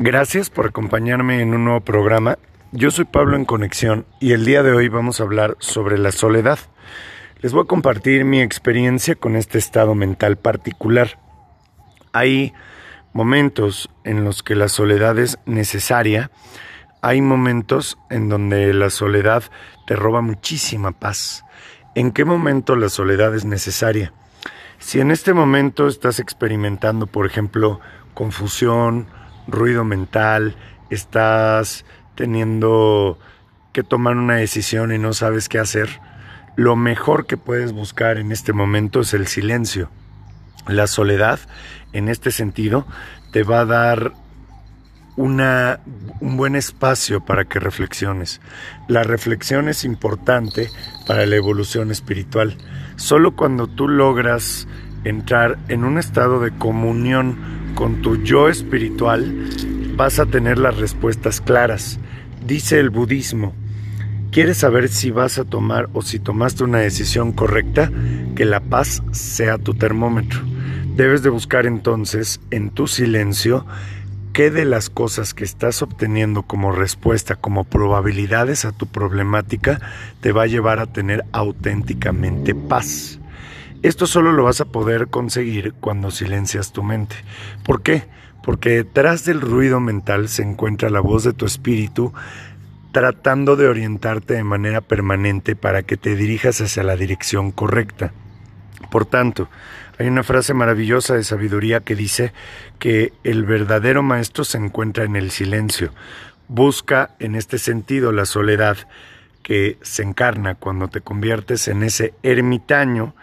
Gracias por acompañarme en un nuevo programa. Yo soy Pablo en Conexión y el día de hoy vamos a hablar sobre la soledad. Les voy a compartir mi experiencia con este estado mental particular. Hay momentos en los que la soledad es necesaria, hay momentos en donde la soledad te roba muchísima paz. ¿En qué momento la soledad es necesaria? Si en este momento estás experimentando, por ejemplo, confusión, ruido mental, estás teniendo que tomar una decisión y no sabes qué hacer, lo mejor que puedes buscar en este momento es el silencio. La soledad, en este sentido, te va a dar una, un buen espacio para que reflexiones. La reflexión es importante para la evolución espiritual. Solo cuando tú logras entrar en un estado de comunión con tu yo espiritual, vas a tener las respuestas claras. Dice el budismo, ¿quieres saber si vas a tomar o si tomaste una decisión correcta? Que la paz sea tu termómetro. Debes de buscar entonces en tu silencio qué de las cosas que estás obteniendo como respuesta, como probabilidades a tu problemática, te va a llevar a tener auténticamente paz. Esto solo lo vas a poder conseguir cuando silencias tu mente. ¿Por qué? Porque detrás del ruido mental se encuentra la voz de tu espíritu tratando de orientarte de manera permanente para que te dirijas hacia la dirección correcta. Por tanto, hay una frase maravillosa de sabiduría que dice que el verdadero maestro se encuentra en el silencio. Busca en este sentido la soledad que se encarna cuando te conviertes en ese ermitaño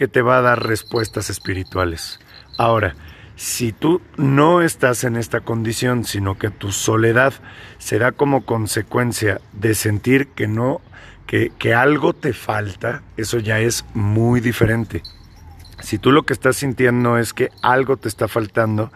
que te va a dar respuestas espirituales. Ahora, si tú no estás en esta condición, sino que tu soledad será como consecuencia de sentir que no, que, que algo te falta, eso ya es muy diferente. Si tú lo que estás sintiendo es que algo te está faltando,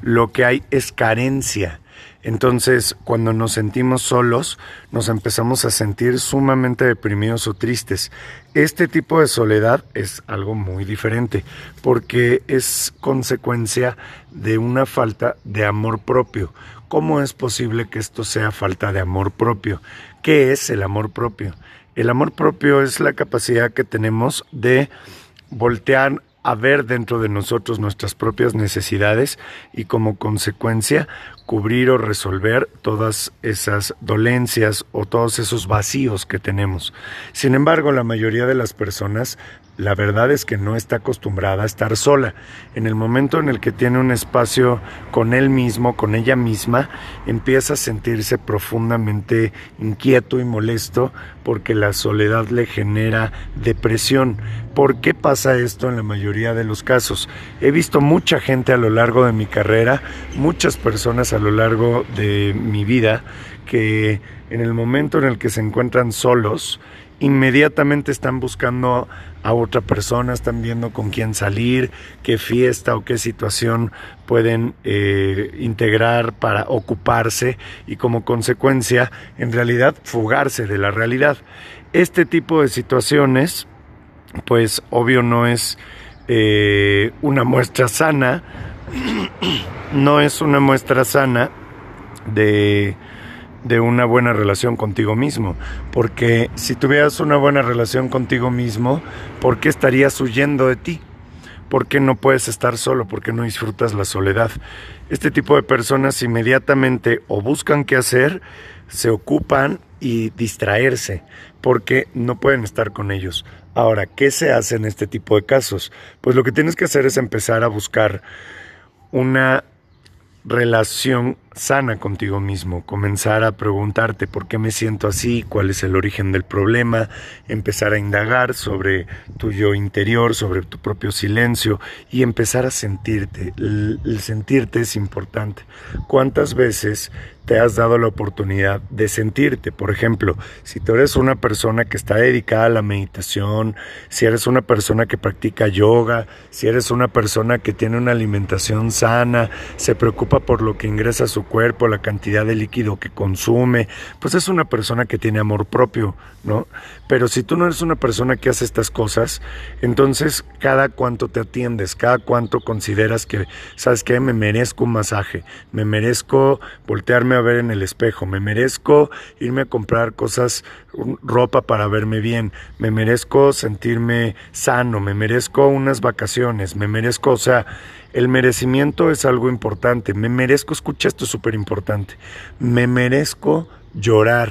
lo que hay es carencia. Entonces, cuando nos sentimos solos, nos empezamos a sentir sumamente deprimidos o tristes. Este tipo de soledad es algo muy diferente, porque es consecuencia de una falta de amor propio. ¿Cómo es posible que esto sea falta de amor propio? ¿Qué es el amor propio? El amor propio es la capacidad que tenemos de voltear a ver dentro de nosotros nuestras propias necesidades y como consecuencia cubrir o resolver todas esas dolencias o todos esos vacíos que tenemos. Sin embargo, la mayoría de las personas la verdad es que no está acostumbrada a estar sola. En el momento en el que tiene un espacio con él mismo, con ella misma, empieza a sentirse profundamente inquieto y molesto porque la soledad le genera depresión. ¿Por qué pasa esto en la mayoría de los casos? He visto mucha gente a lo largo de mi carrera, muchas personas a lo largo de mi vida, que en el momento en el que se encuentran solos, inmediatamente están buscando a otra persona, están viendo con quién salir, qué fiesta o qué situación pueden eh, integrar para ocuparse y como consecuencia, en realidad, fugarse de la realidad. Este tipo de situaciones, pues obvio no es eh, una muestra sana, no es una muestra sana de de una buena relación contigo mismo. Porque si tuvieras una buena relación contigo mismo, ¿por qué estarías huyendo de ti? ¿Por qué no puedes estar solo? ¿Por qué no disfrutas la soledad? Este tipo de personas inmediatamente o buscan qué hacer, se ocupan y distraerse, porque no pueden estar con ellos. Ahora, ¿qué se hace en este tipo de casos? Pues lo que tienes que hacer es empezar a buscar una relación sana contigo mismo, comenzar a preguntarte por qué me siento así, cuál es el origen del problema, empezar a indagar sobre tu yo interior, sobre tu propio silencio y empezar a sentirte. El, sentirte es importante. ¿Cuántas veces te has dado la oportunidad de sentirte? Por ejemplo, si tú eres una persona que está dedicada a la meditación, si eres una persona que practica yoga, si eres una persona que tiene una alimentación sana, se preocupa por lo que ingresa a su cuerpo, la cantidad de líquido que consume, pues es una persona que tiene amor propio, ¿no? Pero si tú no eres una persona que hace estas cosas, entonces cada cuánto te atiendes, cada cuánto consideras que, ¿sabes qué? Me merezco un masaje, me merezco voltearme a ver en el espejo, me merezco irme a comprar cosas, ropa para verme bien, me merezco sentirme sano, me merezco unas vacaciones, me merezco, o sea, el merecimiento es algo importante. Me merezco, escucha esto es súper importante. Me merezco llorar.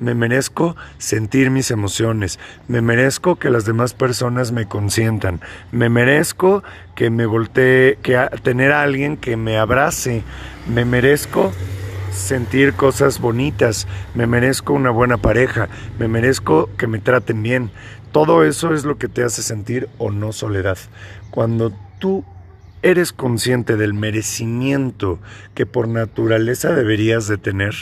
Me merezco sentir mis emociones. Me merezco que las demás personas me consientan. Me merezco que me voltee, que tener a alguien que me abrace. Me merezco sentir cosas bonitas. Me merezco una buena pareja. Me merezco que me traten bien. Todo eso es lo que te hace sentir o no soledad. Cuando tú eres consciente del merecimiento que por naturaleza deberías de tener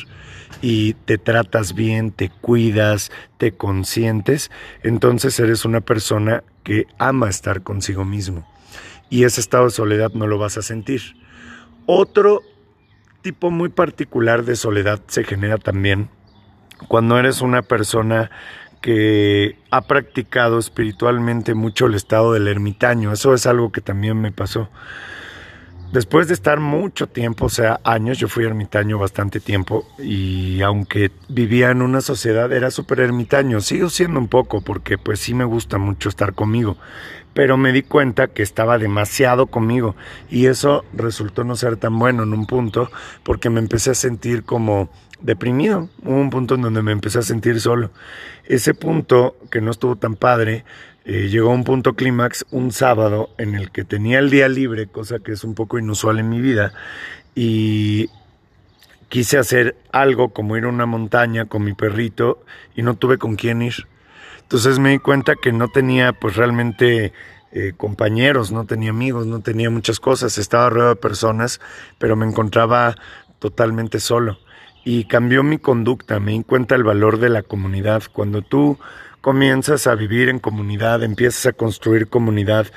y te tratas bien, te cuidas, te consientes, entonces eres una persona que ama estar consigo mismo. Y ese estado de soledad no lo vas a sentir. Otro tipo muy particular de soledad se genera también cuando eres una persona que ha practicado espiritualmente mucho el estado del ermitaño. Eso es algo que también me pasó. Después de estar mucho tiempo, o sea, años, yo fui ermitaño bastante tiempo y aunque vivía en una sociedad era súper ermitaño, sigo siendo un poco porque pues sí me gusta mucho estar conmigo, pero me di cuenta que estaba demasiado conmigo y eso resultó no ser tan bueno en un punto porque me empecé a sentir como deprimido. Hubo un punto en donde me empecé a sentir solo. Ese punto, que no estuvo tan padre, eh, llegó a un punto clímax un sábado en el que tenía el día libre, cosa que es un poco inusual en mi vida, y quise hacer algo como ir a una montaña con mi perrito y no tuve con quién ir. Entonces me di cuenta que no tenía pues realmente eh, compañeros, no tenía amigos, no tenía muchas cosas, estaba rodeado de personas, pero me encontraba totalmente solo y cambió mi conducta, me di cuenta el valor de la comunidad. Cuando tú comienzas a vivir en comunidad, empiezas a construir comunidad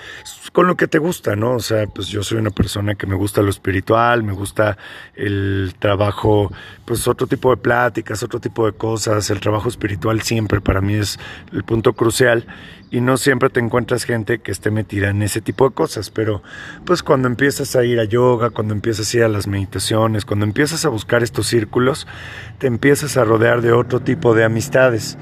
con lo que te gusta, ¿no? O sea, pues yo soy una persona que me gusta lo espiritual, me gusta el trabajo, pues otro tipo de pláticas, otro tipo de cosas, el trabajo espiritual siempre para mí es el punto crucial y no siempre te encuentras gente que esté metida en ese tipo de cosas, pero pues cuando empiezas a ir a yoga, cuando empiezas a ir a las meditaciones, cuando empiezas a buscar estos círculos, te empiezas a rodear de otro tipo de amistades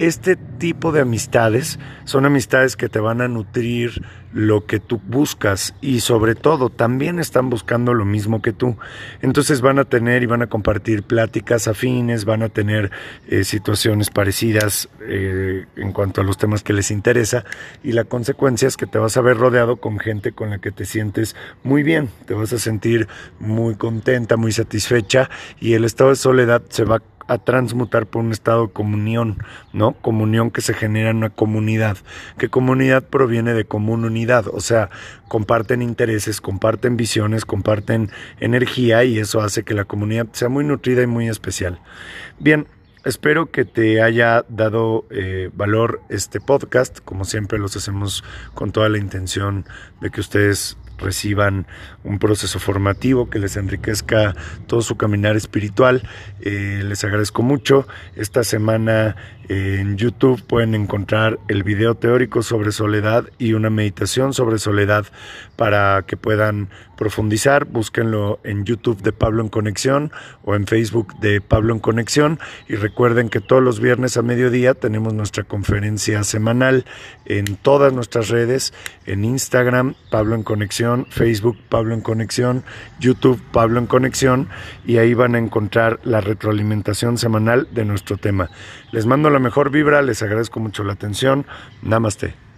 este tipo de amistades son amistades que te van a nutrir lo que tú buscas y sobre todo también están buscando lo mismo que tú. Entonces van a tener y van a compartir pláticas afines, van a tener eh, situaciones parecidas eh, en cuanto a los temas que les interesa y la consecuencia es que te vas a ver rodeado con gente con la que te sientes muy bien, te vas a sentir muy contenta, muy satisfecha y el estado de soledad se va a transmutar por un estado de comunión, ¿no? Comunión que se genera en una comunidad, que comunidad proviene de común unidad, o sea, comparten intereses, comparten visiones, comparten energía y eso hace que la comunidad sea muy nutrida y muy especial. Bien, Espero que te haya dado eh, valor este podcast. Como siempre los hacemos con toda la intención de que ustedes reciban un proceso formativo que les enriquezca todo su caminar espiritual. Eh, les agradezco mucho. Esta semana eh, en YouTube pueden encontrar el video teórico sobre soledad y una meditación sobre soledad para que puedan profundizar. Búsquenlo en YouTube de Pablo en Conexión o en Facebook de Pablo en Conexión. Y recuerden que todos los viernes a mediodía tenemos nuestra conferencia semanal en todas nuestras redes, en Instagram, Pablo en Conexión Facebook Pablo en Conexión, YouTube Pablo en Conexión y ahí van a encontrar la retroalimentación semanal de nuestro tema. Les mando la mejor vibra, les agradezco mucho la atención. Namaste.